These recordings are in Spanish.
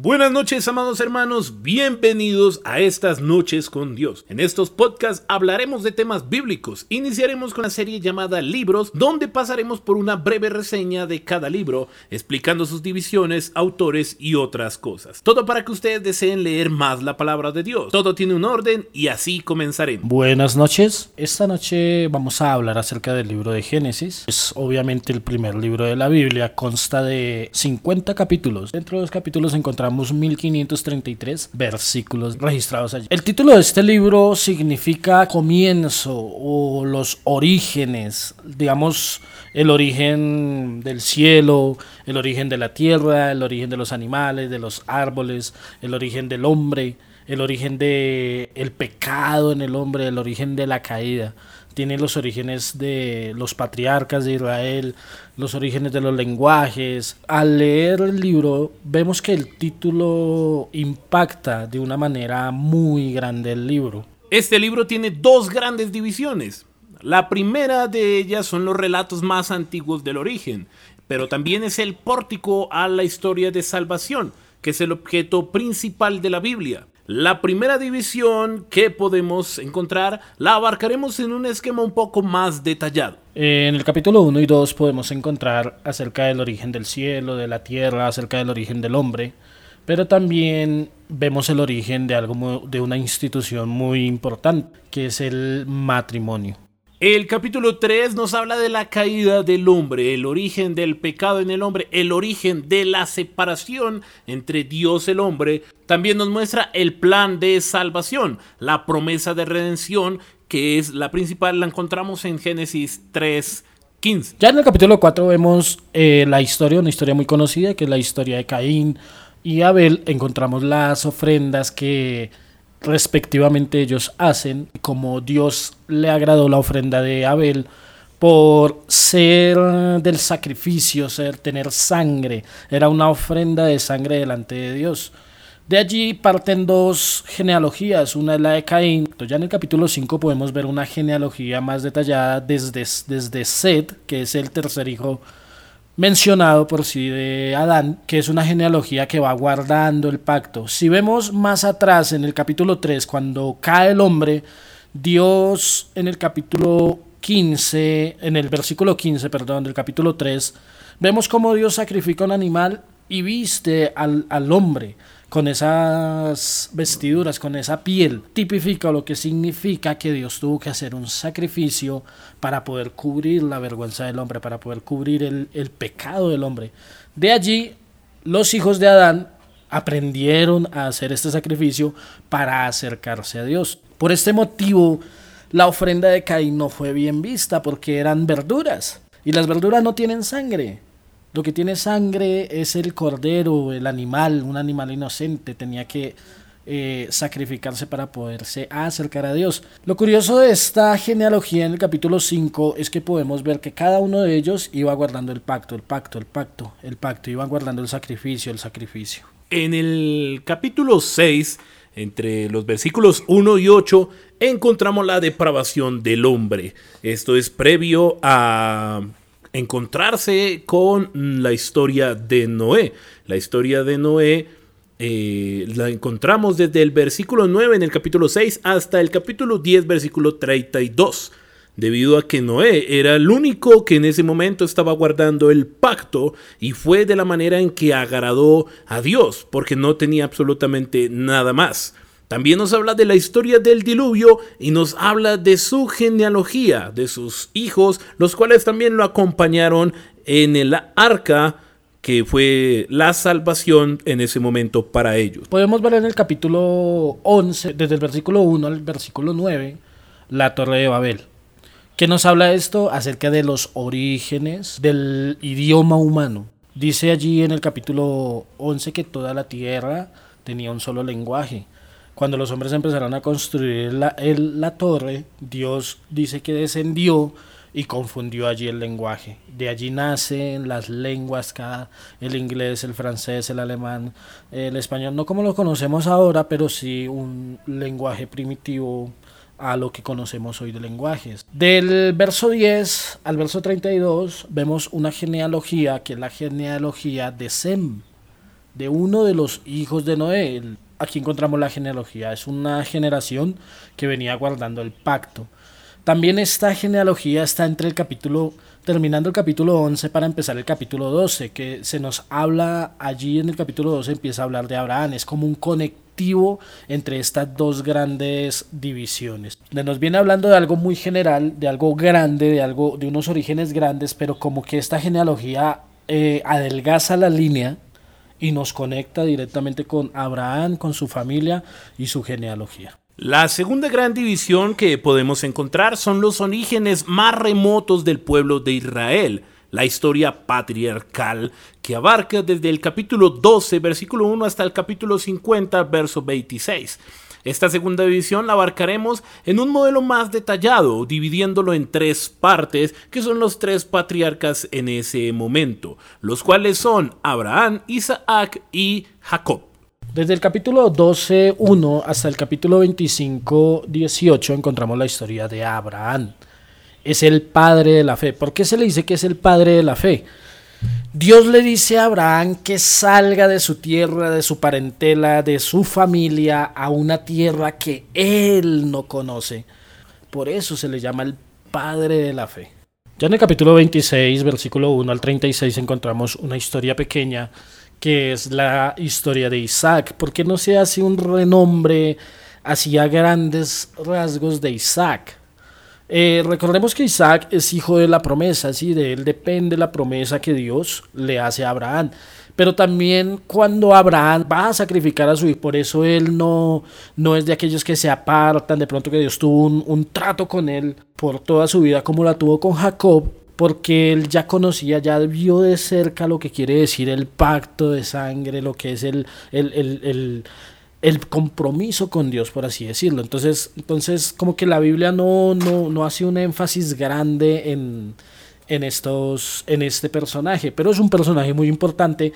Buenas noches, amados hermanos, bienvenidos a estas noches con Dios. En estos podcasts hablaremos de temas bíblicos. Iniciaremos con la serie llamada Libros, donde pasaremos por una breve reseña de cada libro, explicando sus divisiones, autores y otras cosas. Todo para que ustedes deseen leer más la palabra de Dios. Todo tiene un orden y así comenzaremos. Buenas noches. Esta noche vamos a hablar acerca del libro de Génesis. Es obviamente el primer libro de la Biblia. Consta de 50 capítulos. Dentro de los capítulos encontramos 1533 versículos registrados allí. El título de este libro significa comienzo o los orígenes, digamos, el origen del cielo, el origen de la tierra, el origen de los animales, de los árboles, el origen del hombre, el origen del el pecado en el hombre, el origen de la caída tiene los orígenes de los patriarcas de Israel, los orígenes de los lenguajes. Al leer el libro vemos que el título impacta de una manera muy grande el libro. Este libro tiene dos grandes divisiones. La primera de ellas son los relatos más antiguos del origen, pero también es el pórtico a la historia de salvación, que es el objeto principal de la Biblia. La primera división que podemos encontrar la abarcaremos en un esquema un poco más detallado. En el capítulo 1 y 2 podemos encontrar acerca del origen del cielo, de la tierra, acerca del origen del hombre, pero también vemos el origen de algo de una institución muy importante, que es el matrimonio. El capítulo 3 nos habla de la caída del hombre, el origen del pecado en el hombre, el origen de la separación entre Dios y el hombre. También nos muestra el plan de salvación, la promesa de redención, que es la principal, la encontramos en Génesis 3. 15. Ya en el capítulo 4 vemos eh, la historia, una historia muy conocida, que es la historia de Caín y Abel. Encontramos las ofrendas que respectivamente ellos hacen, como Dios le agradó la ofrenda de Abel por ser del sacrificio, ser tener sangre, era una ofrenda de sangre delante de Dios. De allí parten dos genealogías, una es la de Caín, ya en el capítulo 5 podemos ver una genealogía más detallada desde, desde Seth, que es el tercer hijo mencionado por sí de Adán, que es una genealogía que va guardando el pacto. Si vemos más atrás en el capítulo 3, cuando cae el hombre, Dios en el capítulo 15, en el versículo 15, perdón, del capítulo 3, vemos cómo Dios sacrifica un animal y viste al, al hombre con esas vestiduras, con esa piel, tipifica lo que significa que Dios tuvo que hacer un sacrificio para poder cubrir la vergüenza del hombre, para poder cubrir el, el pecado del hombre. De allí, los hijos de Adán aprendieron a hacer este sacrificio para acercarse a Dios. Por este motivo, la ofrenda de Caín no fue bien vista porque eran verduras y las verduras no tienen sangre. Lo que tiene sangre es el cordero, el animal, un animal inocente. Tenía que eh, sacrificarse para poderse acercar a Dios. Lo curioso de esta genealogía en el capítulo 5 es que podemos ver que cada uno de ellos iba guardando el pacto, el pacto, el pacto, el pacto, iban guardando el sacrificio, el sacrificio. En el capítulo 6, entre los versículos 1 y 8, encontramos la depravación del hombre. Esto es previo a encontrarse con la historia de Noé. La historia de Noé eh, la encontramos desde el versículo 9 en el capítulo 6 hasta el capítulo 10, versículo 32 debido a que Noé era el único que en ese momento estaba guardando el pacto y fue de la manera en que agradó a Dios, porque no tenía absolutamente nada más. También nos habla de la historia del diluvio y nos habla de su genealogía, de sus hijos, los cuales también lo acompañaron en el arca que fue la salvación en ese momento para ellos. Podemos ver en el capítulo 11, desde el versículo 1 al versículo 9, la torre de Babel. ¿Qué nos habla esto? Acerca de los orígenes del idioma humano. Dice allí en el capítulo 11 que toda la tierra tenía un solo lenguaje cuando los hombres empezaron a construir la, la torre, Dios dice que descendió y confundió allí el lenguaje. De allí nacen las lenguas, cada, el inglés, el francés, el alemán, el español, no como lo conocemos ahora, pero sí un lenguaje primitivo a lo que conocemos hoy de lenguajes. Del verso 10 al verso 32 vemos una genealogía que es la genealogía de Sem. de uno de los hijos de Noé. Aquí encontramos la genealogía, es una generación que venía guardando el pacto. También esta genealogía está entre el capítulo, terminando el capítulo 11 para empezar el capítulo 12, que se nos habla allí en el capítulo 12 empieza a hablar de Abraham, es como un conectivo entre estas dos grandes divisiones. Nos viene hablando de algo muy general, de algo grande, de algo de unos orígenes grandes, pero como que esta genealogía eh, adelgaza la línea y nos conecta directamente con Abraham, con su familia y su genealogía. La segunda gran división que podemos encontrar son los orígenes más remotos del pueblo de Israel, la historia patriarcal que abarca desde el capítulo 12, versículo 1 hasta el capítulo 50, verso 26. Esta segunda división la abarcaremos en un modelo más detallado, dividiéndolo en tres partes, que son los tres patriarcas en ese momento, los cuales son Abraham, Isaac y Jacob. Desde el capítulo 12.1 hasta el capítulo 25.18 encontramos la historia de Abraham. Es el padre de la fe. ¿Por qué se le dice que es el padre de la fe? Dios le dice a Abraham que salga de su tierra, de su parentela, de su familia, a una tierra que él no conoce. Por eso se le llama el Padre de la Fe. Ya en el capítulo 26, versículo 1 al 36, encontramos una historia pequeña que es la historia de Isaac. ¿Por qué no se hace un renombre hacia grandes rasgos de Isaac? Eh, recordemos que Isaac es hijo de la promesa, ¿sí? de él depende la promesa que Dios le hace a Abraham. Pero también cuando Abraham va a sacrificar a su hijo, por eso él no, no es de aquellos que se apartan, de pronto que Dios tuvo un, un trato con él por toda su vida como la tuvo con Jacob, porque él ya conocía, ya vio de cerca lo que quiere decir el pacto de sangre, lo que es el, el, el, el compromiso con Dios, por así decirlo. Entonces, entonces como que la Biblia no, no, no hace un énfasis grande en, en, estos, en este personaje, pero es un personaje muy importante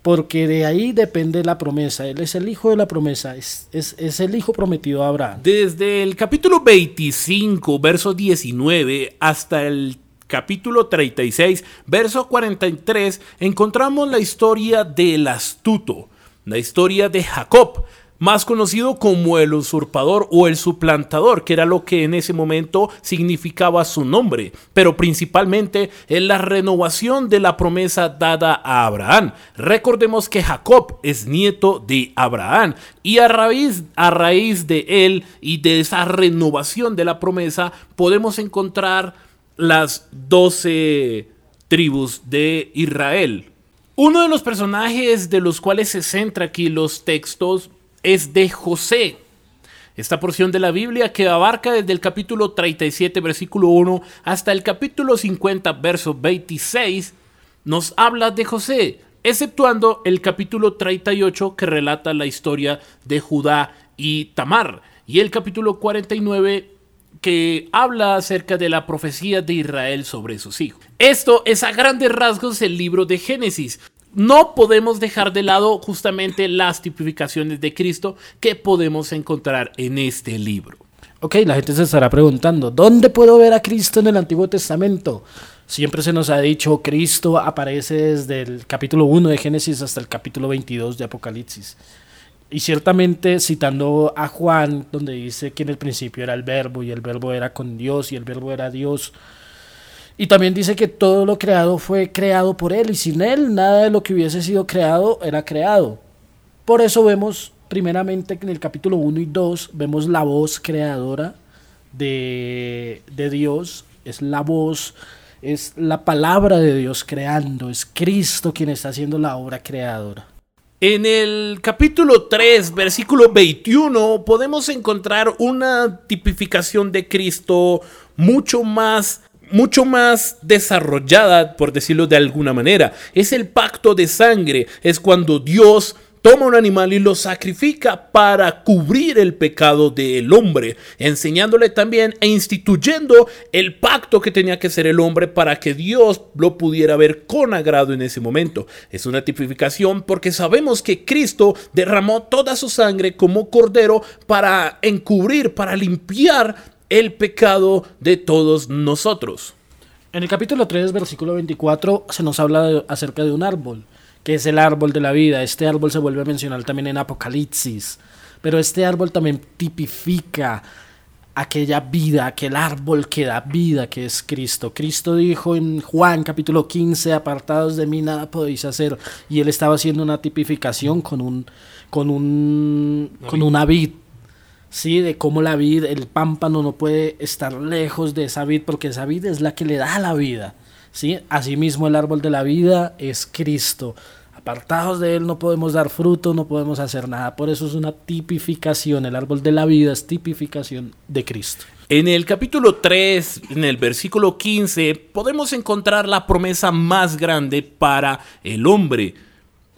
porque de ahí depende la promesa. Él es el hijo de la promesa, es, es, es, el hijo prometido a Abraham. Desde el capítulo 25, verso 19, hasta el capítulo 36, verso 43, encontramos la historia del astuto, la historia de Jacob, más conocido como el usurpador o el suplantador, que era lo que en ese momento significaba su nombre, pero principalmente en la renovación de la promesa dada a Abraham. Recordemos que Jacob es nieto de Abraham y a raíz, a raíz de él y de esa renovación de la promesa podemos encontrar las doce tribus de Israel. Uno de los personajes de los cuales se centra aquí los textos es de José. Esta porción de la Biblia que abarca desde el capítulo 37, versículo 1, hasta el capítulo 50, verso 26, nos habla de José, exceptuando el capítulo 38 que relata la historia de Judá y Tamar, y el capítulo 49 que habla acerca de la profecía de Israel sobre sus hijos. Esto es a grandes rasgos el libro de Génesis, no podemos dejar de lado justamente las tipificaciones de Cristo que podemos encontrar en este libro. Ok, la gente se estará preguntando, ¿dónde puedo ver a Cristo en el Antiguo Testamento? Siempre se nos ha dicho, Cristo aparece desde el capítulo 1 de Génesis hasta el capítulo 22 de Apocalipsis. Y ciertamente citando a Juan, donde dice que en el principio era el verbo y el verbo era con Dios y el verbo era Dios, y también dice que todo lo creado fue creado por Él y sin Él nada de lo que hubiese sido creado era creado. Por eso vemos primeramente en el capítulo 1 y 2 vemos la voz creadora de, de Dios, es la voz, es la palabra de Dios creando, es Cristo quien está haciendo la obra creadora. En el capítulo 3, versículo 21, podemos encontrar una tipificación de Cristo mucho más mucho más desarrollada, por decirlo de alguna manera. Es el pacto de sangre, es cuando Dios toma un animal y lo sacrifica para cubrir el pecado del hombre, enseñándole también e instituyendo el pacto que tenía que ser el hombre para que Dios lo pudiera ver con agrado en ese momento. Es una tipificación porque sabemos que Cristo derramó toda su sangre como cordero para encubrir, para limpiar el pecado de todos nosotros. En el capítulo 3, versículo 24, se nos habla acerca de un árbol, que es el árbol de la vida. Este árbol se vuelve a mencionar también en Apocalipsis, pero este árbol también tipifica aquella vida, aquel árbol que da vida, que es Cristo. Cristo dijo en Juan capítulo 15, apartados de mí nada podéis hacer, y él estaba haciendo una tipificación con un con un con una vid. Sí, de cómo la vid, el pámpano no puede estar lejos de esa vid porque esa vid es la que le da la vida. ¿sí? Asimismo el árbol de la vida es Cristo. Apartados de Él no podemos dar fruto, no podemos hacer nada. Por eso es una tipificación. El árbol de la vida es tipificación de Cristo. En el capítulo 3, en el versículo 15, podemos encontrar la promesa más grande para el hombre.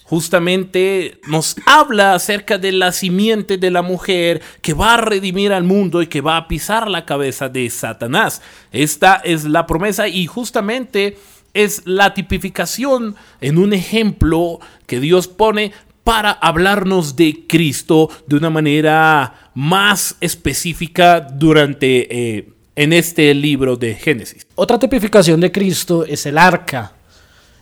Justamente nos habla acerca de la simiente de la mujer que va a redimir al mundo y que va a pisar la cabeza de Satanás. Esta es la promesa y justamente es la tipificación en un ejemplo que Dios pone para hablarnos de Cristo de una manera más específica durante eh, en este libro de Génesis. Otra tipificación de Cristo es el arca.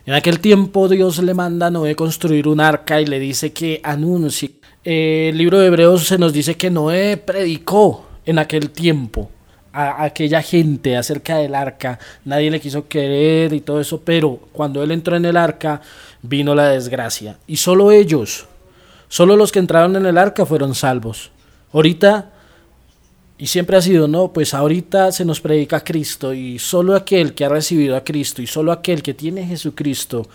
En aquel tiempo Dios le manda a Noé construir un arca y le dice que anuncie. Eh, el libro de Hebreos se nos dice que Noé predicó en aquel tiempo a, aquella gente acerca del arca, nadie le quiso querer y todo eso, pero cuando él entró en el arca vino la desgracia. Y solo ellos, solo los que entraron en el arca fueron salvos. Ahorita, y siempre ha sido, no, pues ahorita se nos predica a Cristo y solo aquel que ha recibido a Cristo y solo aquel que tiene a Jesucristo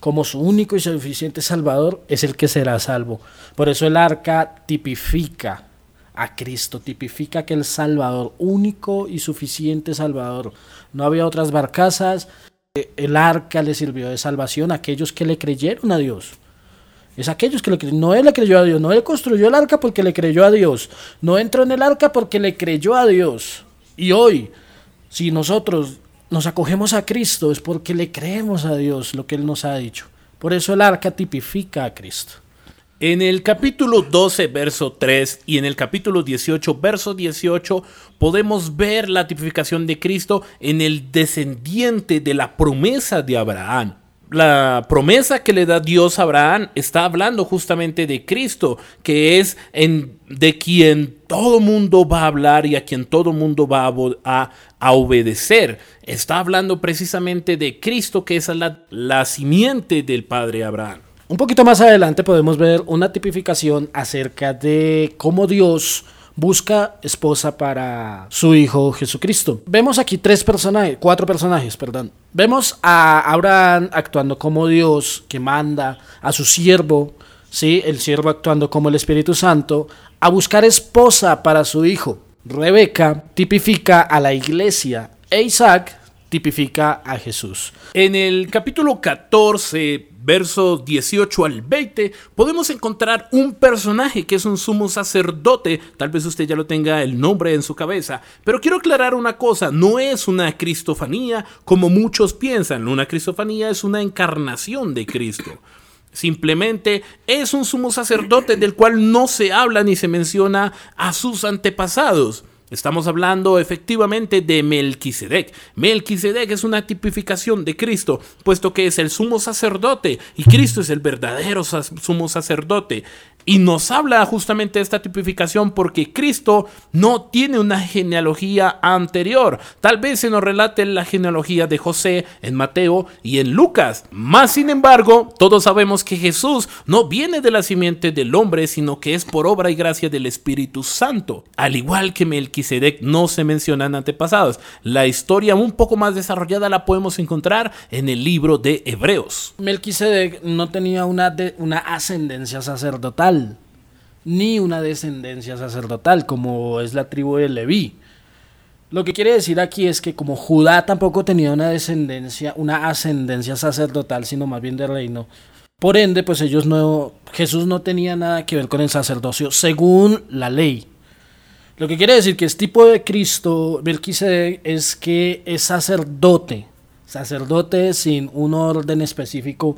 como su único y suficiente Salvador es el que será salvo. Por eso el arca tipifica a Cristo, tipifica aquel Salvador, único y suficiente Salvador. No había otras barcazas, el arca le sirvió de salvación a aquellos que le creyeron a Dios. Es aquellos que le creyeron. Noé le creyó a Dios. Noé construyó el arca porque le creyó a Dios. No entró en el arca porque le creyó a Dios. Y hoy, si nosotros nos acogemos a Cristo, es porque le creemos a Dios lo que Él nos ha dicho. Por eso el arca tipifica a Cristo. En el capítulo 12, verso 3 y en el capítulo 18, verso 18, podemos ver la tipificación de Cristo en el descendiente de la promesa de Abraham. La promesa que le da Dios a Abraham está hablando justamente de Cristo, que es en, de quien todo mundo va a hablar y a quien todo mundo va a, obedecer. Está hablando precisamente de Cristo, que es la, la simiente del padre Abraham. Un poquito más adelante podemos ver una tipificación acerca de cómo Dios busca esposa para su hijo Jesucristo. Vemos aquí tres personajes, cuatro personajes, perdón. Vemos a Abraham actuando como Dios que manda a su siervo, ¿sí? el siervo actuando como el Espíritu Santo, a buscar esposa para su hijo. Rebeca tipifica a la iglesia e Isaac tipifica a Jesús. En el capítulo 14, versos 18 al 20, podemos encontrar un personaje que es un sumo sacerdote. Tal vez usted ya lo tenga el nombre en su cabeza. Pero quiero aclarar una cosa, no es una cristofanía como muchos piensan. Una cristofanía es una encarnación de Cristo. Simplemente es un sumo sacerdote del cual no se habla ni se menciona a sus antepasados. Estamos hablando efectivamente de Melquisedec. Melquisedec es una tipificación de Cristo, puesto que es el sumo sacerdote y Cristo es el verdadero sumo sacerdote. Y nos habla justamente de esta tipificación porque Cristo no tiene una genealogía anterior. Tal vez se nos relate la genealogía de José en Mateo y en Lucas. Más sin embargo, todos sabemos que Jesús no viene de la simiente del hombre, sino que es por obra y gracia del Espíritu Santo. Al igual que Melquisedec no se mencionan antepasados. La historia un poco más desarrollada la podemos encontrar en el libro de Hebreos. Melquisedec no tenía una, una ascendencia sacerdotal ni una descendencia sacerdotal, como es la tribu de Leví. Lo que quiere decir aquí es que como Judá tampoco tenía una descendencia, una ascendencia sacerdotal, sino más bien de reino, por ende, pues ellos no, Jesús no tenía nada que ver con el sacerdocio según la ley. Lo que quiere decir que este tipo de Cristo, Melquisedec, es que es sacerdote, sacerdote sin un orden específico,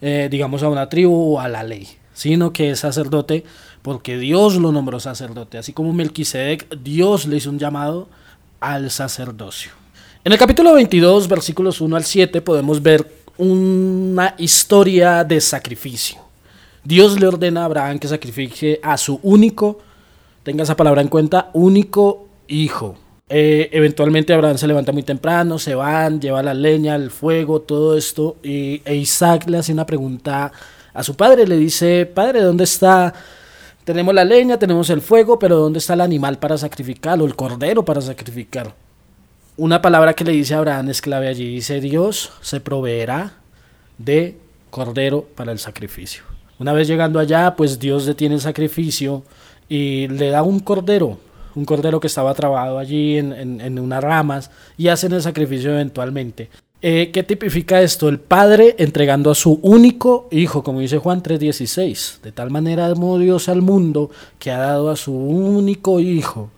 eh, digamos, a una tribu o a la ley sino que es sacerdote porque Dios lo nombró sacerdote. Así como Melquisedec, Dios le hizo un llamado al sacerdocio. En el capítulo 22, versículos 1 al 7, podemos ver una historia de sacrificio. Dios le ordena a Abraham que sacrifique a su único, tenga esa palabra en cuenta, único hijo. Eh, eventualmente Abraham se levanta muy temprano, se van, lleva la leña, el fuego, todo esto. Y, e Isaac le hace una pregunta a su padre, le dice, padre, ¿dónde está? Tenemos la leña, tenemos el fuego, pero ¿dónde está el animal para sacrificar o el cordero para sacrificar? Una palabra que le dice Abraham es clave allí, dice Dios se proveerá de cordero para el sacrificio. Una vez llegando allá, pues Dios detiene el sacrificio y le da un cordero, un cordero que estaba trabado allí en, en, unas ramas y hacen el sacrificio eventualmente. Eh, ¿Qué tipifica esto? El padre entregando a su único hijo, como dice Juan 3:16. De tal manera amó Dios al mundo que ha dado a su único hijo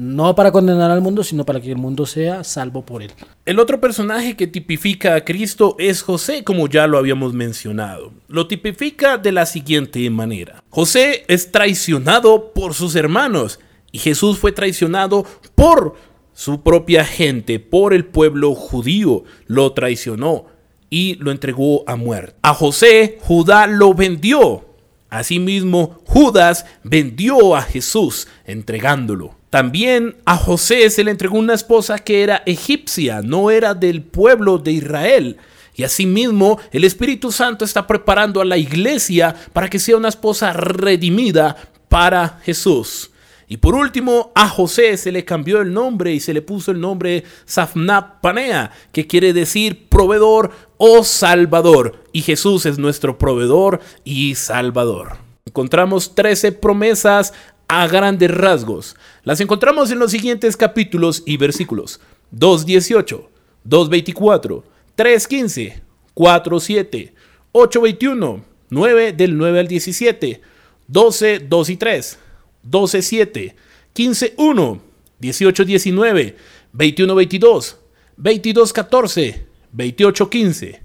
no para condenar al mundo, sino para que el mundo sea salvo por él. El otro personaje que tipifica a Cristo es José, como ya lo habíamos mencionado. Lo tipifica de la siguiente manera. José es traicionado por sus hermanos y Jesús fue traicionado por su propia gente, por el pueblo judío. Lo traicionó y lo entregó a muerte. A José, Judá lo vendió. Asimismo, Judas vendió a Jesús entregándolo. También a José se le entregó una esposa que era egipcia, no era del pueblo de Israel. Y asimismo, el Espíritu Santo está preparando a la iglesia para que sea una esposa redimida para Jesús. Y por último, a José se le cambió el nombre y se le puso el nombre Safnap Panea, que quiere decir proveedor o salvador. Y Jesús es nuestro proveedor y salvador. Encontramos 13 promesas a grandes rasgos. Las encontramos en los siguientes capítulos y versículos. 2.18, 2.24, 3.15, 4.7, 8.21, 9 del 9 al 17, 12, 2 y 3, 12, 7, 15, 1, 18, 19, 21, 22, 22, 14, 28, 15.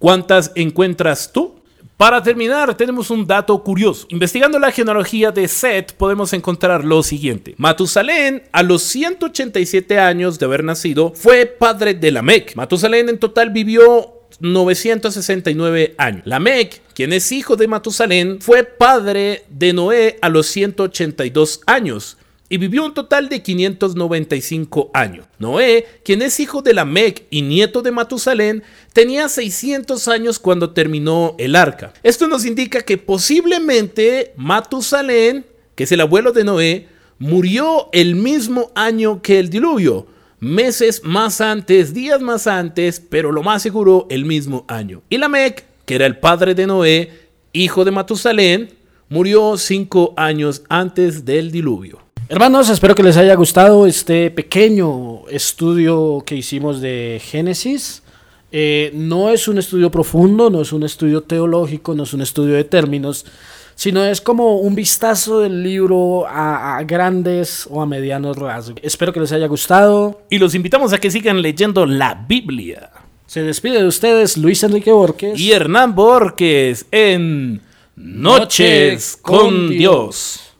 ¿Cuántas encuentras tú? Para terminar, tenemos un dato curioso. Investigando la genealogía de Seth, podemos encontrar lo siguiente. Matusalén, a los 187 años de haber nacido, fue padre de Lamec. Matusalén en total vivió 969 años. Lamec, quien es hijo de Matusalén, fue padre de Noé a los 182 años y vivió un total de 595 años. Noé, quien es hijo de Lamec y nieto de Matusalén, tenía 600 años cuando terminó el arca. Esto nos indica que posiblemente Matusalén, que es el abuelo de Noé, murió el mismo año que el diluvio, meses más antes, días más antes, pero lo más seguro el mismo año. Y Lamec, que era el padre de Noé, hijo de Matusalén, murió cinco años antes del diluvio. Hermanos, espero que les haya gustado este pequeño estudio que hicimos de Génesis. Eh, no es un estudio profundo, no es un estudio teológico, no es un estudio de términos, sino es como un vistazo del libro a, a, grandes o a medianos rasgos. Espero que les haya gustado. Y los invitamos a que sigan leyendo la Biblia. Se despide de ustedes Luis Enrique Borges y Hernán Borges en Noches, con, Dios.